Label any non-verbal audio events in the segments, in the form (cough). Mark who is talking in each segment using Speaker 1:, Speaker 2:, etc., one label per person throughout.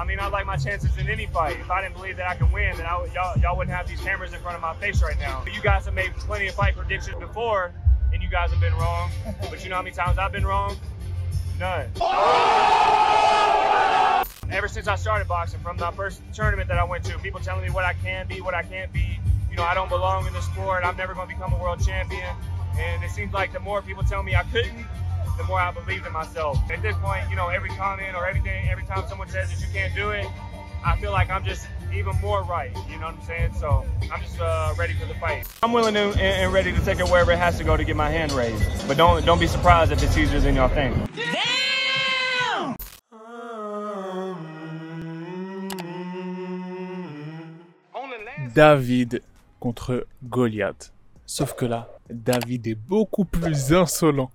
Speaker 1: I mean, I like my chances in any fight. If I didn't believe that I can win, then I, y'all, y'all wouldn't have these cameras in front of my face right now. You guys have made plenty of fight predictions before, and you guys have been wrong. But you know how many times I've been wrong? None. Ever since I started boxing, from the first tournament that I went to, people telling me what I can be, what I can't be. You know, I don't belong in the sport. I'm never going to become a world champion. And it seems like the more people tell me I couldn't, the more I believed in myself. At this point, you know, every comment or everything, every time someone says that you can't do it, I feel like I'm just even more right. You know what I'm saying? So I'm just uh, ready for the fight. I'm willing to, and, and ready to take it wherever it has to go to get my hand raised. But don't don't be surprised if it's easier than y'all think.
Speaker 2: David contre Goliath. Sauf que là, David est beaucoup plus insolent,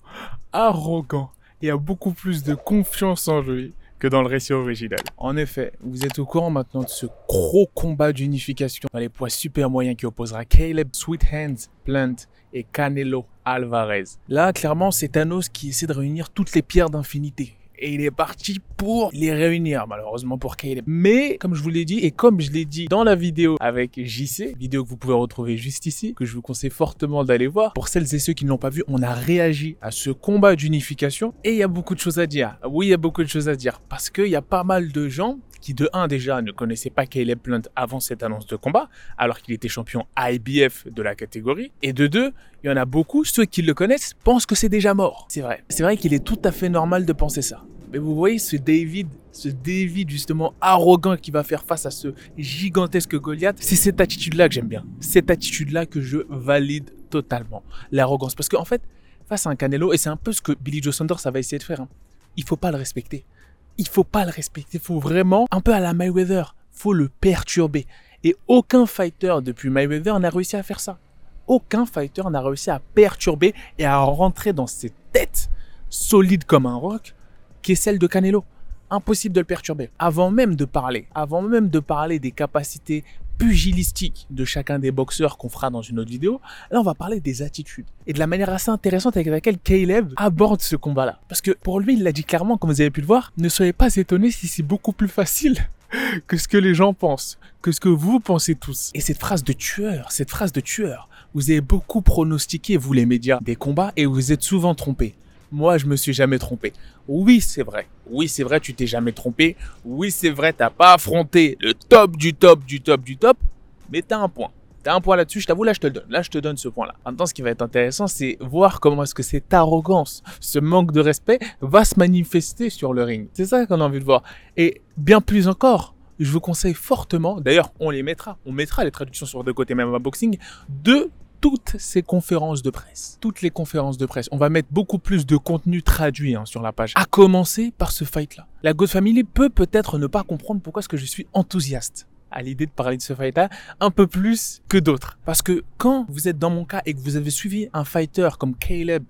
Speaker 2: arrogant et a beaucoup plus de confiance en lui que dans le récit original. En effet, vous êtes au courant maintenant de ce gros combat d'unification dans les poids super moyens qui opposera Caleb Sweet Hands Plant et Canelo Alvarez. Là, clairement, c'est Thanos qui essaie de réunir toutes les pierres d'infinité et il est parti pour les réunir, malheureusement pour Caleb. Mais, comme je vous l'ai dit, et comme je l'ai dit dans la vidéo avec JC, vidéo que vous pouvez retrouver juste ici, que je vous conseille fortement d'aller voir, pour celles et ceux qui ne l'ont pas vu, on a réagi à ce combat d'unification, et il y a beaucoup de choses à dire. Oui, il y a beaucoup de choses à dire, parce qu'il y a pas mal de gens qui de 1 déjà ne connaissaient pas Caleb Plant avant cette annonce de combat, alors qu'il était champion IBF de la catégorie. Et de 2, il y en a beaucoup, ceux qui le connaissent pensent que c'est déjà mort. C'est vrai. C'est vrai qu'il est tout à fait normal de penser ça. Mais vous voyez ce David, ce David justement arrogant qui va faire face à ce gigantesque Goliath, c'est cette attitude-là que j'aime bien. Cette attitude-là que je valide totalement. L'arrogance. Parce qu'en fait, face à un Canelo, et c'est un peu ce que Billy Joe Saunders ça va essayer de faire, hein, il faut pas le respecter il faut pas le respecter. Il faut vraiment, un peu à la Mayweather, faut le perturber. Et aucun fighter depuis Mayweather n'a réussi à faire ça. Aucun fighter n'a réussi à perturber et à rentrer dans cette tête solide comme un roc qui est celle de Canelo. Impossible de le perturber. Avant même de parler, avant même de parler des capacités pugilistique de chacun des boxeurs qu'on fera dans une autre vidéo, là on va parler des attitudes et de la manière assez intéressante avec laquelle Caleb aborde ce combat-là. Parce que pour lui, il l'a dit clairement, comme vous avez pu le voir, ne soyez pas étonnés si c'est beaucoup plus facile (laughs) que ce que les gens pensent, que ce que vous pensez tous. Et cette phrase de tueur, cette phrase de tueur, vous avez beaucoup pronostiqué, vous les médias, des combats et vous êtes souvent trompés. Moi, je me suis jamais trompé. Oui, c'est vrai. Oui, c'est vrai, tu t'es jamais trompé. Oui, c'est vrai, t'as pas affronté le top du top du top du top. Mais t'as un point. T'as un point là-dessus, je t'avoue, là je te le donne. Là je te donne ce point-là. Maintenant, ce qui va être intéressant, c'est voir comment est-ce que cette arrogance, ce manque de respect va se manifester sur le ring. C'est ça qu'on a envie de voir. Et bien plus encore, je vous conseille fortement, d'ailleurs on les mettra, on mettra les traductions sur deux côtés même à boxing, de toutes ces conférences de presse, toutes les conférences de presse, on va mettre beaucoup plus de contenu traduit hein, sur la page. À commencer par ce fight-là. La God Family peut peut-être ne pas comprendre pourquoi est-ce que je suis enthousiaste à l'idée de parler de ce fight-là un peu plus que d'autres. Parce que quand vous êtes dans mon cas et que vous avez suivi un fighter comme Caleb,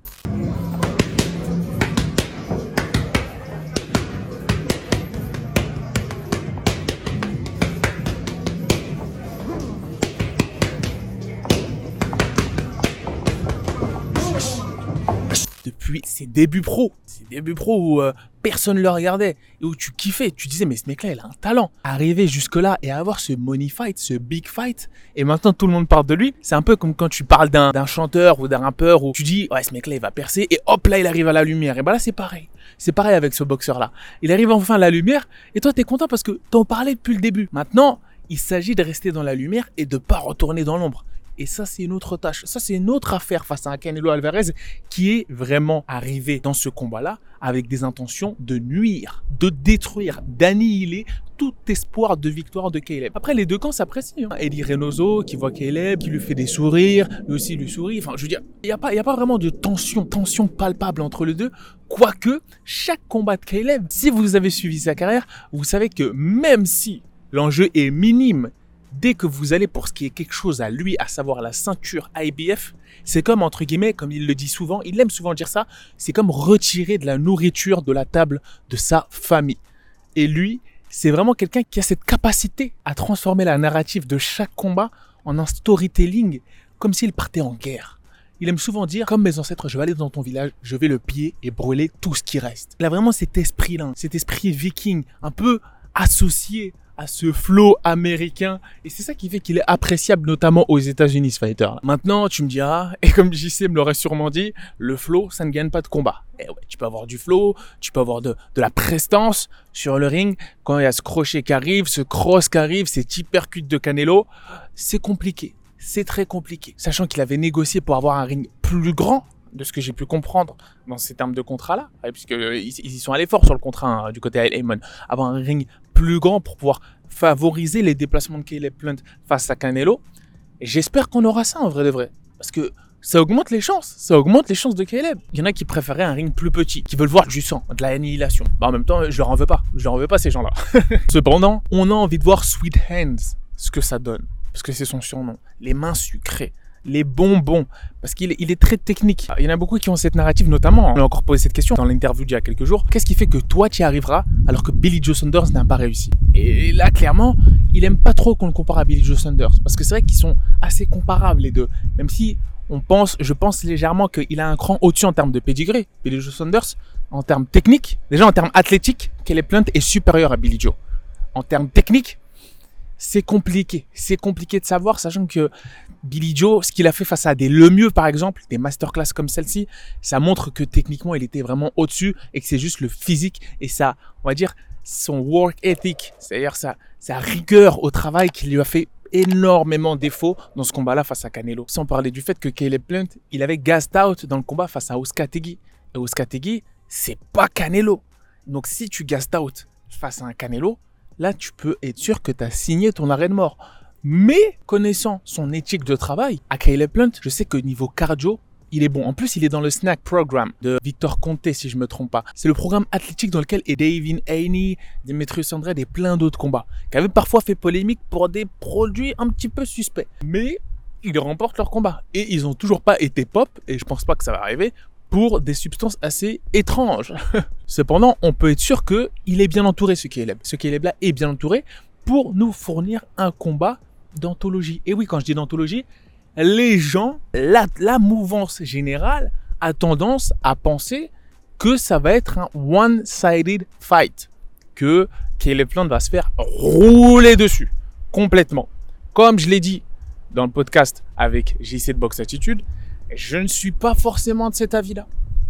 Speaker 2: depuis ses débuts pro, ses débuts pro où euh, personne le regardait et où tu kiffais, tu disais mais ce mec-là il a un talent. Arriver jusque là et avoir ce money fight, ce big fight, et maintenant tout le monde parle de lui, c'est un peu comme quand tu parles d'un chanteur ou d'un rappeur où tu dis ouais ce mec-là il va percer et hop là il arrive à la lumière. Et ben là c'est pareil, c'est pareil avec ce boxeur là. Il arrive enfin à la lumière et toi t'es content parce que t'en parlais depuis le début. Maintenant il s'agit de rester dans la lumière et de pas retourner dans l'ombre. Et ça, c'est une autre tâche. Ça, c'est une autre affaire face à Canelo Alvarez qui est vraiment arrivé dans ce combat-là avec des intentions de nuire, de détruire, d'annihiler tout espoir de victoire de Caleb. Après, les deux camps s'apprécient. Hein. Eddie Reynoso qui voit Caleb, qui lui fait des sourires, lui aussi lui sourit. Enfin, je veux dire, il n'y a, pas, a pas vraiment de tension, tension palpable entre les deux. Quoique, chaque combat de Caleb, si vous avez suivi sa carrière, vous savez que même si l'enjeu est minime dès que vous allez pour ce qui est quelque chose à lui, à savoir la ceinture IBF, c'est comme, entre guillemets, comme il le dit souvent, il aime souvent dire ça, c'est comme retirer de la nourriture de la table de sa famille. Et lui, c'est vraiment quelqu'un qui a cette capacité à transformer la narrative de chaque combat en un storytelling, comme s'il partait en guerre. Il aime souvent dire, comme mes ancêtres, je vais aller dans ton village, je vais le piller et brûler tout ce qui reste. Il a vraiment cet esprit-là, cet esprit viking, un peu associé à ce flow américain. Et c'est ça qui fait qu'il est appréciable, notamment aux États-Unis, ce fighter. Maintenant, tu me diras, et comme JC me l'aurait sûrement dit, le flow, ça ne gagne pas de combat. Eh ouais, tu peux avoir du flow, tu peux avoir de, de la prestance sur le ring. Quand il y a ce crochet qui arrive, ce cross qui arrive, cet hypercute de Canelo, c'est compliqué. C'est très compliqué. Sachant qu'il avait négocié pour avoir un ring plus grand, de ce que j'ai pu comprendre dans ces termes de contrat-là, puisqu'ils euh, ils y sont allés fort sur le contrat hein, du côté Heyman, avoir un ring plus grand pour pouvoir favoriser les déplacements de Caleb Plant face à Canelo. Et j'espère qu'on aura ça en vrai de vrai. Parce que ça augmente les chances. Ça augmente les chances de Caleb. Il y en a qui préféraient un ring plus petit, qui veulent voir du sang, de la annihilation. Bah, en même temps, je leur en veux pas. Je leur en veux pas ces gens-là. (laughs) Cependant, on a envie de voir Sweet Hands, ce que ça donne. Parce que c'est son surnom. Les mains sucrées les bonbons, parce qu'il est, très technique. Il y en a beaucoup qui ont cette narrative, notamment, on a encore posé cette question dans l'interview d'il y a quelques jours, qu'est-ce qui fait que toi tu y arriveras alors que Billy Joe Saunders n'a pas réussi? Et là, clairement, il aime pas trop qu'on le compare à Billy Joe Saunders, parce que c'est vrai qu'ils sont assez comparables les deux, même si on pense, je pense légèrement qu'il a un cran au-dessus en termes de pedigree, Billy Joe Saunders, en termes techniques, déjà en termes athlétiques, Kelly Plant est supérieur à Billy Joe? En termes techniques, c'est compliqué. C'est compliqué de savoir, sachant que Billy Joe, ce qu'il a fait face à des Lemieux, par exemple, des masterclass comme celle-ci, ça montre que techniquement, il était vraiment au-dessus et que c'est juste le physique et ça, on va dire, son work ethic, c'est-à-dire sa, rigueur au travail qui lui a fait énormément défaut dans ce combat-là face à Canelo. Sans parler du fait que Caleb Plant, il avait gassed out dans le combat face à Oscar Tegui. Et Oscar Tegui, c'est pas Canelo. Donc si tu gassed out face à un Canelo, là tu peux être sûr que tu as signé ton arrêt de mort. Mais connaissant son éthique de travail, à Caleb Plant, je sais que niveau cardio, il est bon. En plus, il est dans le snack program de Victor Conte, si je me trompe pas. C'est le programme athlétique dans lequel est David Haney, Demetrius Andrade et plein d'autres combats, qui avaient parfois fait polémique pour des produits un petit peu suspects. Mais ils remportent leur combat. Et ils ont toujours pas été pop, et je pense pas que ça va arriver, pour des substances assez étranges. (laughs) Cependant, on peut être sûr que il est bien entouré, ce Caleb. Ce Caleb-là est bien entouré pour nous fournir un combat d'anthologie. Et oui, quand je dis d'anthologie, les gens, la, la mouvance générale a tendance à penser que ça va être un one-sided fight. Que Caleb Plant va se faire rouler dessus. Complètement. Comme je l'ai dit dans le podcast avec JC de Box Attitude, je ne suis pas forcément de cet avis-là.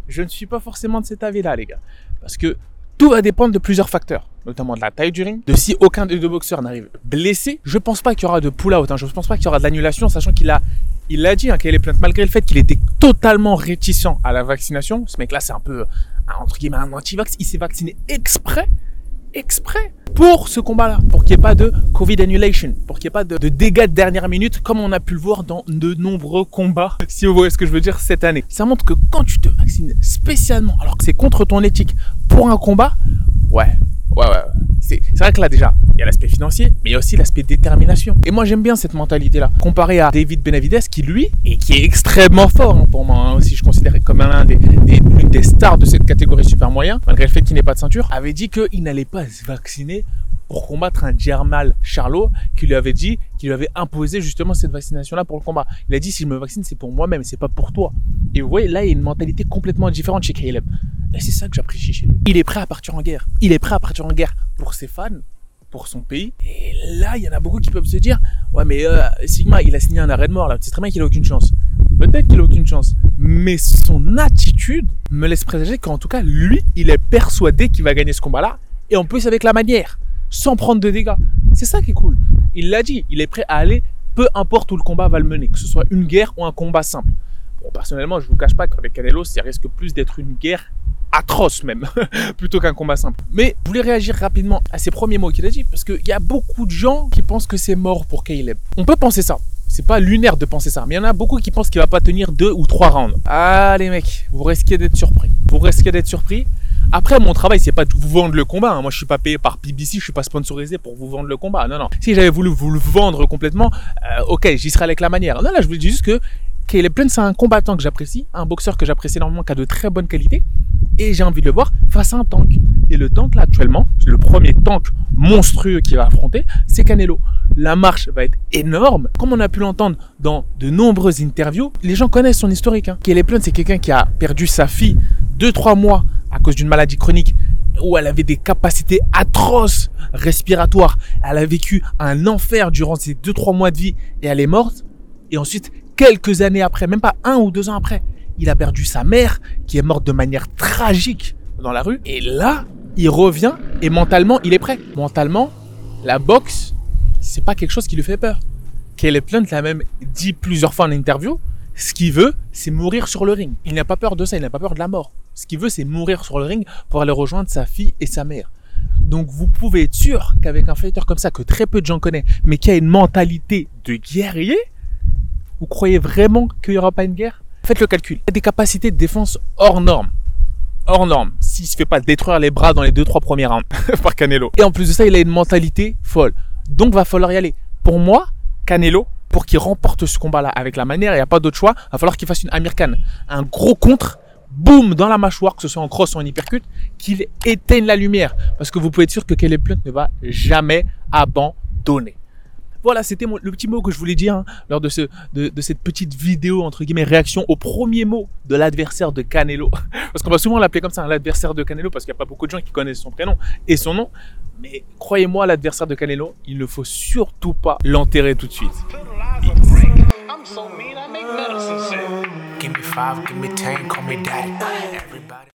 Speaker 2: Je ne suis pas forcément de cet avis-là, les gars. Parce que tout va dépendre de plusieurs facteurs, notamment de la taille du ring, de si aucun des deux boxeurs n'arrive blessé. Je pense pas qu'il y aura de pull-out, hein. je pense pas qu'il y aura de l'annulation, sachant qu'il a, il l'a dit, hein, qu'il est plainte malgré le fait qu'il était totalement réticent à la vaccination. Ce mec-là, c'est un peu, entre guillemets, un anti-vax. Il s'est vacciné exprès exprès pour ce combat-là, pour qu'il n'y ait pas de Covid annulation, pour qu'il n'y ait pas de, dégâts de dernière minute, comme on a pu le voir dans de nombreux combats, si vous voyez ce que je veux dire cette année. Ça montre que quand tu te vaccines spécialement, alors que c'est contre ton éthique, pour un combat, ouais, ouais, ouais. C'est vrai que là déjà, il y a l'aspect financier, mais il y a aussi l'aspect détermination. Et moi j'aime bien cette mentalité-là, comparé à David Benavides qui lui, et qui est extrêmement fort hein, pour moi, hein, aussi je considère comme un des, des, des stars de cette catégorie super moyen, malgré le fait qu'il n'ait pas de ceinture, avait dit qu'il n'allait pas se vacciner pour combattre un Germal Charlot qui lui avait dit, qui lui avait imposé justement cette vaccination-là pour le combat. Il a dit si je me vaccine, c'est pour moi-même, c'est pas pour toi. Et vous voyez, là, il y a une mentalité complètement différente chez Caleb. Et c'est ça que j'apprécie chez lui. Il est prêt à partir en guerre. Il est prêt à partir en guerre pour ses fans, pour son pays. Et là, il y en a beaucoup qui peuvent se dire Ouais, mais euh, Sigma, il a signé un arrêt de mort là. C'est très bien qu'il a aucune chance. Peut-être qu'il a aucune chance. Mais son attitude me laisse présager qu'en tout cas, lui, il est persuadé qu'il va gagner ce combat-là. Et en plus, avec la manière, sans prendre de dégâts. C'est ça qui est cool. Il l'a dit, il est prêt à aller, peu importe où le combat va le mener, que ce soit une guerre ou un combat simple. Bon, personnellement, je vous cache pas qu'avec Canelo, ça risque plus d'être une guerre atroce même, (laughs) plutôt qu'un combat simple. Mais je voulais réagir rapidement à ces premiers mots qu'il a dit, parce qu'il y a beaucoup de gens qui pensent que c'est mort pour Caleb. On peut penser ça. C'est pas lunaire de penser ça, mais il y en a beaucoup qui pensent qu'il va pas tenir deux ou trois rounds. Ah les mecs, vous risquez d'être surpris. Vous risquez d'être surpris. Après, mon travail, c'est pas de vous vendre le combat. Hein. Moi, je suis pas payé par BBC, je suis pas sponsorisé pour vous vendre le combat. Non, non. Si j'avais voulu vous le vendre complètement, euh, ok, j'y serais avec la manière. Non, là, je vous dis juste que Caleb Plant, c'est un combattant que j'apprécie, un boxeur que j'apprécie énormément, qui a de très bonnes qualités et j'ai envie de le voir face à un tank. Et le tank là actuellement, le premier tank monstrueux qu'il va affronter, c'est Canelo. La marche va être énorme. Comme on a pu l'entendre dans de nombreuses interviews, les gens connaissent son historique. Hein. Caleb c'est quelqu'un qui a perdu sa fille 2-3 mois à cause d'une maladie chronique où elle avait des capacités atroces respiratoires. Elle a vécu un enfer durant ses 2-3 mois de vie et elle est morte. Et ensuite, quelques années après, même pas un ou deux ans après, il a perdu sa mère qui est morte de manière tragique dans la rue. Et là, il revient et mentalement, il est prêt. Mentalement, la boxe, c'est pas quelque chose qui lui fait peur. Caleb Plant l'a même dit plusieurs fois en interview. Ce qu'il veut, c'est mourir sur le ring. Il n'a pas peur de ça, il n'a pas peur de la mort. Ce qu'il veut, c'est mourir sur le ring pour aller rejoindre sa fille et sa mère. Donc vous pouvez être sûr qu'avec un fighter comme ça, que très peu de gens connaissent, mais qui a une mentalité de guerrier, vous croyez vraiment qu'il n'y aura pas une guerre? Faites le calcul. Il a des capacités de défense hors normes. Hors normes. S'il se fait pas détruire les bras dans les 2-3 premiers rounds (laughs) par Canelo. Et en plus de ça, il a une mentalité folle. Donc va falloir y aller. Pour moi, Canelo, pour qu'il remporte ce combat-là avec la manière, il n'y a pas d'autre choix, va falloir qu'il fasse une Amir. Un gros contre, boum, dans la mâchoire, que ce soit en cross ou en hypercut, qu'il éteigne la lumière. Parce que vous pouvez être sûr que Caleb Plant ne va jamais abandonner. Voilà, c'était le petit mot que je voulais dire hein, lors de, ce, de, de, cette petite vidéo, entre guillemets, réaction au premier mot de l'adversaire de Canelo. (laughs) Parce qu'on va souvent l'appeler comme ça, hein, l'adversaire de Canelo, parce qu'il n'y a pas beaucoup de gens qui connaissent son prénom et son nom. Mais croyez-moi, l'adversaire de Canelo, il ne faut surtout pas l'enterrer tout de suite. Give me five, give me ten, call me daddy. Everybody.